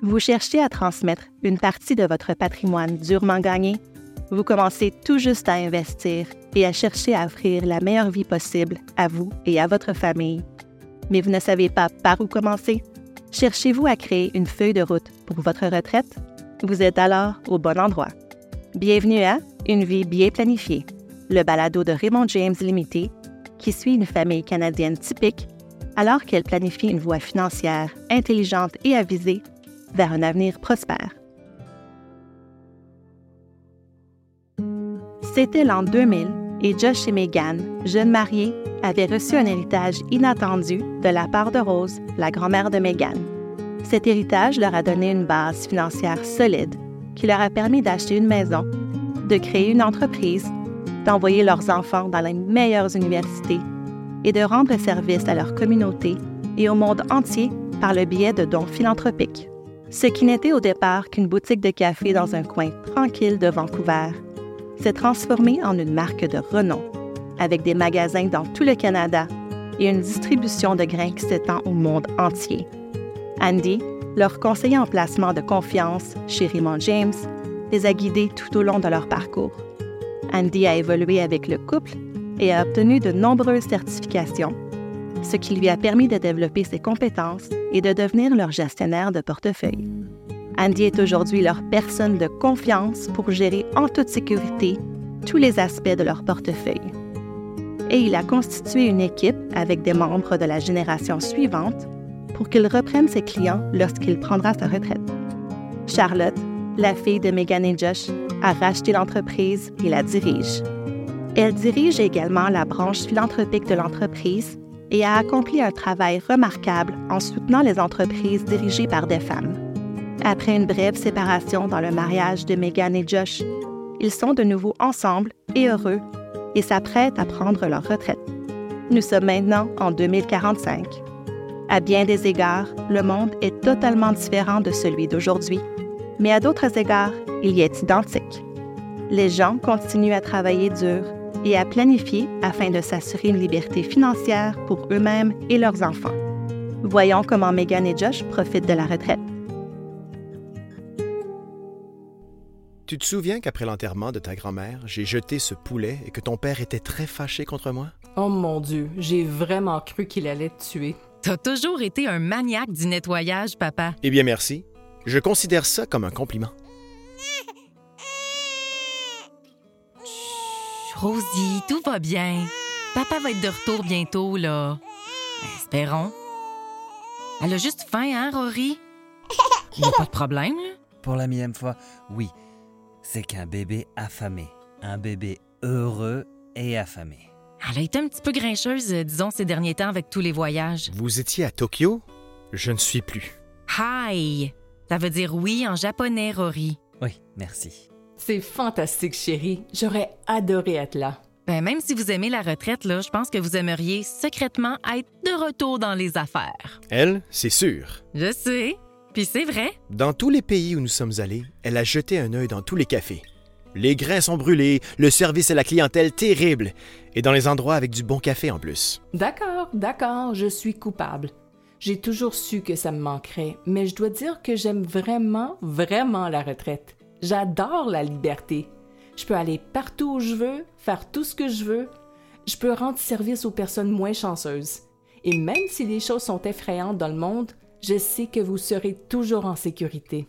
Vous cherchez à transmettre une partie de votre patrimoine durement gagné? Vous commencez tout juste à investir et à chercher à offrir la meilleure vie possible à vous et à votre famille. Mais vous ne savez pas par où commencer? Cherchez-vous à créer une feuille de route pour votre retraite? Vous êtes alors au bon endroit. Bienvenue à Une vie bien planifiée, le balado de Raymond James Limité qui suit une famille canadienne typique alors qu'elle planifie une voie financière intelligente et avisée vers un avenir prospère. C'était l'an 2000 et Josh et Megan, jeunes mariés, avaient reçu un héritage inattendu de la part de Rose, la grand-mère de Megan. Cet héritage leur a donné une base financière solide qui leur a permis d'acheter une maison, de créer une entreprise, d'envoyer leurs enfants dans les meilleures universités et de rendre service à leur communauté et au monde entier par le biais de dons philanthropiques. Ce qui n'était au départ qu'une boutique de café dans un coin tranquille de Vancouver s'est transformé en une marque de renom, avec des magasins dans tout le Canada et une distribution de grains qui s'étend au monde entier. Andy, leur conseiller en placement de confiance chez Raymond James, les a guidés tout au long de leur parcours. Andy a évolué avec le couple et a obtenu de nombreuses certifications, ce qui lui a permis de développer ses compétences et de devenir leur gestionnaire de portefeuille. Andy est aujourd'hui leur personne de confiance pour gérer en toute sécurité tous les aspects de leur portefeuille. Et il a constitué une équipe avec des membres de la génération suivante pour qu'il reprenne ses clients lorsqu'il prendra sa retraite. Charlotte, la fille de Megan et Josh, a racheté l'entreprise et la dirige. Elle dirige également la branche philanthropique de l'entreprise et a accompli un travail remarquable en soutenant les entreprises dirigées par des femmes. Après une brève séparation dans le mariage de Megan et Josh, ils sont de nouveau ensemble et heureux et s'apprêtent à prendre leur retraite. Nous sommes maintenant en 2045. À bien des égards, le monde est totalement différent de celui d'aujourd'hui, mais à d'autres égards, il y est identique. Les gens continuent à travailler dur et à planifier afin de s'assurer une liberté financière pour eux-mêmes et leurs enfants. Voyons comment Megan et Josh profitent de la retraite. Tu te souviens qu'après l'enterrement de ta grand-mère, j'ai jeté ce poulet et que ton père était très fâché contre moi? Oh mon Dieu, j'ai vraiment cru qu'il allait te tuer. T'as toujours été un maniaque du nettoyage, papa. Eh bien, merci. Je considère ça comme un compliment. Rosie, tout va bien. Papa va être de retour bientôt, là. Espérons. Elle a juste faim, hein, Rory? Il n'y a pas de problème, là? Pour la millième fois, oui. C'est qu'un bébé affamé. Un bébé heureux et affamé. Elle a été un petit peu grincheuse, euh, disons, ces derniers temps avec tous les voyages. Vous étiez à Tokyo? Je ne suis plus. Hi! Ça veut dire oui en japonais, Rory. Oui, merci. C'est fantastique, chérie. J'aurais adoré être là. Ben, même si vous aimez la retraite, là, je pense que vous aimeriez secrètement être de retour dans les affaires. Elle, c'est sûr. Je sais. Puis c'est vrai. Dans tous les pays où nous sommes allés, elle a jeté un œil dans tous les cafés. Les grains sont brûlés, le service à la clientèle terrible, et dans les endroits avec du bon café en plus. D'accord, d'accord, je suis coupable. J'ai toujours su que ça me manquerait, mais je dois dire que j'aime vraiment, vraiment la retraite. J'adore la liberté. Je peux aller partout où je veux, faire tout ce que je veux. Je peux rendre service aux personnes moins chanceuses. Et même si les choses sont effrayantes dans le monde, je sais que vous serez toujours en sécurité.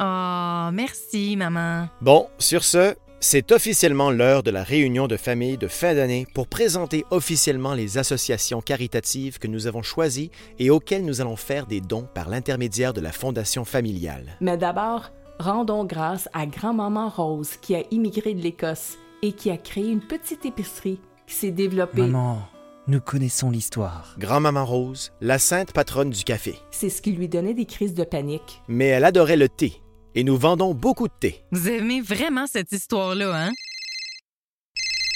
Oh, merci, maman. Bon, sur ce, c'est officiellement l'heure de la réunion de famille de fin d'année pour présenter officiellement les associations caritatives que nous avons choisies et auxquelles nous allons faire des dons par l'intermédiaire de la Fondation familiale. Mais d'abord, rendons grâce à grand-maman Rose qui a immigré de l'Écosse et qui a créé une petite épicerie qui s'est développée. Maman, nous connaissons l'histoire. Grand-maman Rose, la sainte patronne du café. C'est ce qui lui donnait des crises de panique. Mais elle adorait le thé, et nous vendons beaucoup de thé. Vous aimez vraiment cette histoire-là, hein?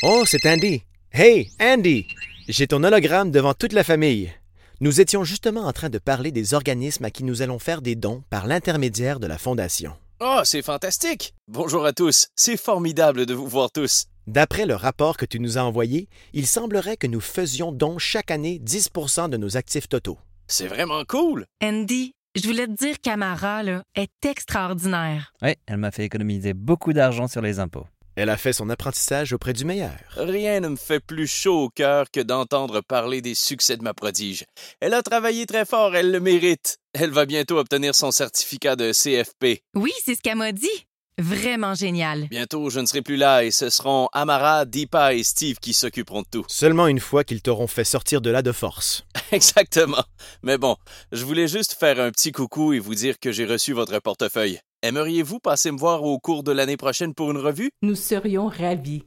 Oh, c'est Andy. Hey, Andy! J'ai ton hologramme devant toute la famille. Nous étions justement en train de parler des organismes à qui nous allons faire des dons par l'intermédiaire de la Fondation. Oh, c'est fantastique! Bonjour à tous, c'est formidable de vous voir tous. D'après le rapport que tu nous as envoyé, il semblerait que nous faisions don chaque année 10% de nos actifs totaux. C'est vraiment cool! Andy, Je voulais te dire qu'Amara, là, est extraordinaire. Oui, elle m'a fait économiser beaucoup d'argent sur les impôts. Elle a fait son apprentissage auprès du meilleur. Rien ne me fait plus chaud au cœur que d'entendre parler des succès de ma prodige. Elle a travaillé très fort, elle le mérite. Elle va bientôt obtenir son certificat de CFP. Oui, c'est ce qu'elle m'a dit. Vraiment génial. Bientôt, je ne serai plus là et ce seront Amara, Deepa et Steve qui s'occuperont de tout. Seulement une fois qu'ils t'auront fait sortir de là de force. Exactement. Mais bon, je voulais juste faire un petit coucou et vous dire que j'ai reçu votre portefeuille. Aimeriez-vous passer me voir au cours de l'année prochaine pour une revue? Nous serions ravis.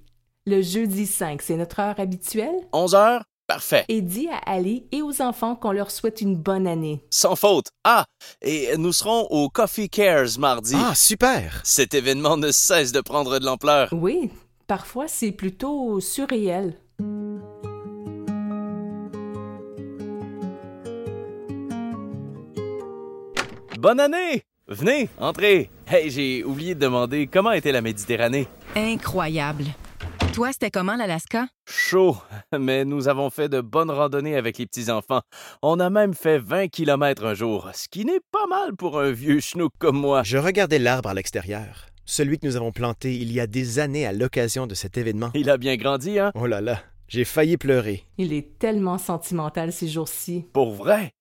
Le jeudi 5, c'est notre heure habituelle? 11 heures? Parfait. Et dis à Ali et aux enfants qu'on leur souhaite une bonne année. Sans faute. Ah, et nous serons au Coffee Cares mardi. Ah, super! Cet événement ne cesse de prendre de l'ampleur. Oui, parfois c'est plutôt surréel. Bonne année! Venez, entrez. Hey, j'ai oublié de demander comment était la Méditerranée. Incroyable. Toi, c'était comment l'Alaska? Chaud, mais nous avons fait de bonnes randonnées avec les petits-enfants. On a même fait 20 km un jour, ce qui n'est pas mal pour un vieux schnook comme moi. Je regardais l'arbre à l'extérieur. Celui que nous avons planté il y a des années à l'occasion de cet événement. Il a bien grandi, hein? Oh là là, j'ai failli pleurer. Il est tellement sentimental ces jours-ci. Pour vrai?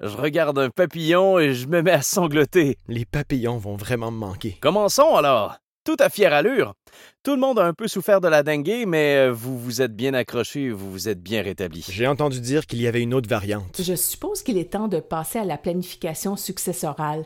Je regarde un papillon et je me mets à sangloter. Les papillons vont vraiment me manquer. Commençons alors. Tout à fière allure. Tout le monde a un peu souffert de la dengue, mais euh, vous vous êtes bien accroché vous vous êtes bien rétabli. J'ai entendu dire qu'il y avait une autre variante. Je suppose qu'il est temps de passer à la planification successorale.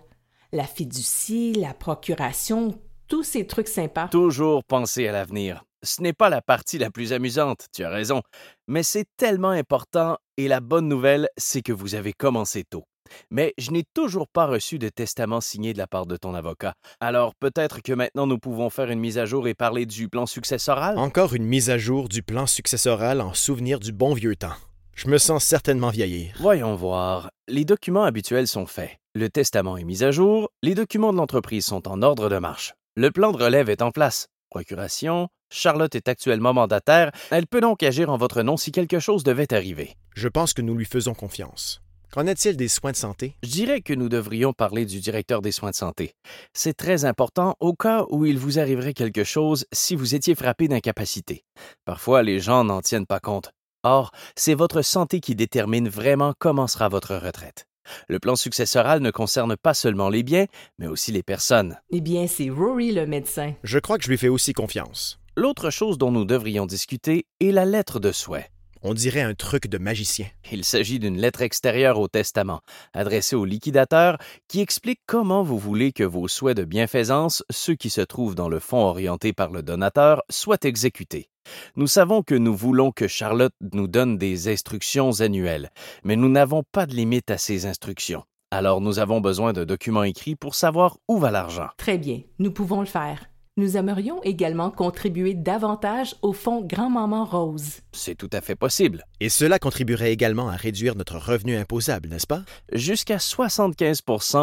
La fiducie, la procuration, tous ces trucs sympas. Toujours penser à l'avenir. Ce n'est pas la partie la plus amusante, tu as raison, mais c'est tellement important et la bonne nouvelle, c'est que vous avez commencé tôt. Mais je n'ai toujours pas reçu de testament signé de la part de ton avocat. Alors peut-être que maintenant nous pouvons faire une mise à jour et parler du plan successoral? Encore une mise à jour du plan successoral en souvenir du bon vieux temps. Je me sens certainement vieillir. Voyons voir. Les documents habituels sont faits. Le testament est mis à jour, les documents de l'entreprise sont en ordre de marche. Le plan de relève est en place. Procuration, Charlotte est actuellement mandataire, elle peut donc agir en votre nom si quelque chose devait arriver. Je pense que nous lui faisons confiance. Qu'en est-il des soins de santé? Je dirais que nous devrions parler du directeur des soins de santé. C'est très important au cas où il vous arriverait quelque chose si vous étiez frappé d'incapacité. Parfois, les gens n'en tiennent pas compte. Or, c'est votre santé qui détermine vraiment comment sera votre retraite. Le plan successoral ne concerne pas seulement les biens, mais aussi les personnes. Eh bien, c'est Rory le médecin. Je crois que je lui fais aussi confiance. L'autre chose dont nous devrions discuter est la lettre de souhait. On dirait un truc de magicien. Il s'agit d'une lettre extérieure au testament, adressée au liquidateur, qui explique comment vous voulez que vos souhaits de bienfaisance, ceux qui se trouvent dans le fonds orienté par le donateur, soient exécutés. Nous savons que nous voulons que Charlotte nous donne des instructions annuelles, mais nous n'avons pas de limite à ces instructions. Alors nous avons besoin de documents écrits pour savoir où va l'argent. Très bien, nous pouvons le faire. Nous aimerions également contribuer davantage au fonds Grand-Maman Rose. C'est tout à fait possible. Et cela contribuerait également à réduire notre revenu imposable, n'est-ce pas? Jusqu'à 75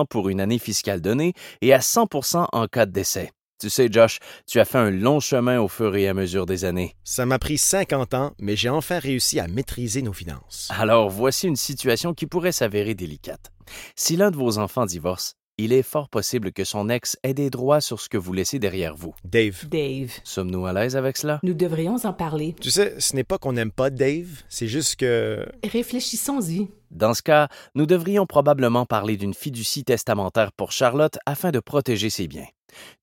pour une année fiscale donnée et à 100 en cas de décès. Tu sais, Josh, tu as fait un long chemin au fur et à mesure des années. Ça m'a pris 50 ans, mais j'ai enfin réussi à maîtriser nos finances. Alors voici une situation qui pourrait s'avérer délicate. Si l'un de vos enfants divorce, il est fort possible que son ex ait des droits sur ce que vous laissez derrière vous. Dave. Dave, Sommes-nous à l'aise avec cela? nous devrions en parler. Tu sais, ce n'est pas qu'on n'aime pas Dave, c'est juste que... Réfléchissons-y. Dans ce cas, nous devrions probablement parler d'une fiducie testamentaire pour Charlotte afin de protéger ses biens.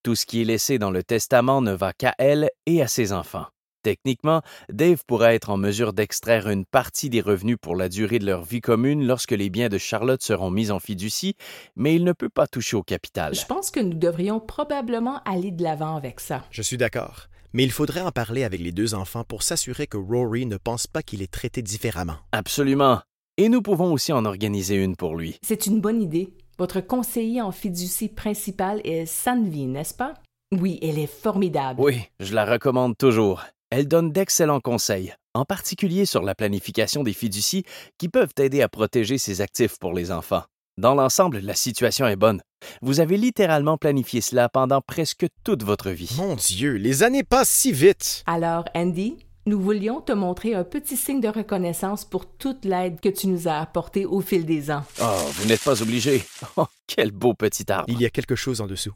Tout ce qui est laissé dans le testament ne va qu'à elle et à ses enfants. Techniquement, Dave pourrait être en mesure d'extraire une partie des revenus pour la durée de leur vie commune lorsque les biens de Charlotte seront mis en fiducie, mais il ne peut pas toucher au capital. Je pense que nous devrions probablement aller de l'avant avec ça. Je suis d'accord. Mais il faudrait en parler avec les deux enfants pour s'assurer que Rory ne pense pas qu'il est traité différemment. Absolument. Et nous pouvons aussi en organiser une pour lui. C'est une bonne idée. Votre conseiller en fiducie principal est Sanvi, n'est-ce pas? Oui, elle est formidable. Oui, je la recommande toujours. Elle donne d'excellents conseils, en particulier sur la planification des fiducies qui peuvent aider à protéger ses actifs pour les enfants. Dans l'ensemble, la situation est bonne. Vous avez littéralement planifié cela pendant presque toute votre vie. Mon Dieu, les années passent si vite. Alors, Andy, nous voulions te montrer un petit signe de reconnaissance pour toute l'aide que tu nous as apportée au fil des ans. Oh, vous n'êtes pas obligé. Oh, quel beau petit arbre. Il y a quelque chose en dessous.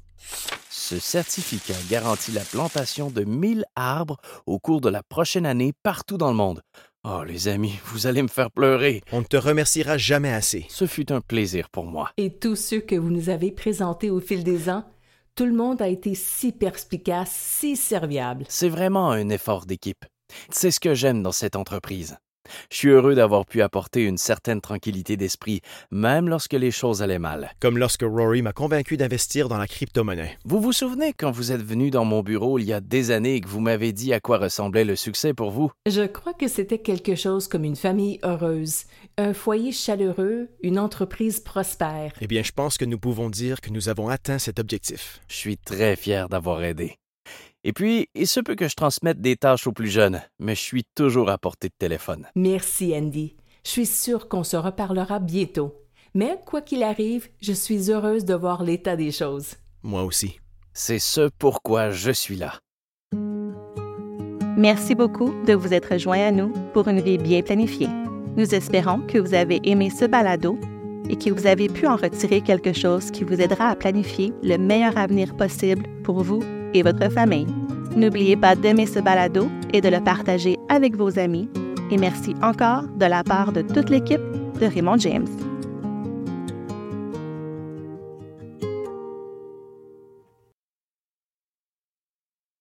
Ce certificat garantit la plantation de 1000 arbres au cours de la prochaine année partout dans le monde. Oh, les amis, vous allez me faire pleurer. On ne te remerciera jamais assez. Ce fut un plaisir pour moi. Et tous ceux que vous nous avez présentés au fil des ans, tout le monde a été si perspicace, si serviable. C'est vraiment un effort d'équipe. C'est ce que j'aime dans cette entreprise. Je suis heureux d'avoir pu apporter une certaine tranquillité d'esprit, même lorsque les choses allaient mal. Comme lorsque Rory m'a convaincu d'investir dans la crypto-monnaie. Vous vous souvenez quand vous êtes venu dans mon bureau il y a des années et que vous m'avez dit à quoi ressemblait le succès pour vous? Je crois que c'était quelque chose comme une famille heureuse, un foyer chaleureux, une entreprise prospère. Eh bien, je pense que nous pouvons dire que nous avons atteint cet objectif. Je suis très fier d'avoir aidé. Et puis, il se peut que je transmette des tâches aux plus jeunes, mais je suis toujours à portée de téléphone. Merci, Andy. Je suis sûre qu'on se reparlera bientôt. Mais quoi qu'il arrive, je suis heureuse de voir l'état des choses. Moi aussi. C'est ce pourquoi je suis là. Merci beaucoup de vous être joint à nous pour une vie bien planifiée. Nous espérons que vous avez aimé ce balado et que vous avez pu en retirer quelque chose qui vous aidera à planifier le meilleur avenir possible pour vous et votre famille. N'oubliez pas d'aimer ce balado et de le partager avec vos amis. Et merci encore de la part de toute l'équipe de Raymond James.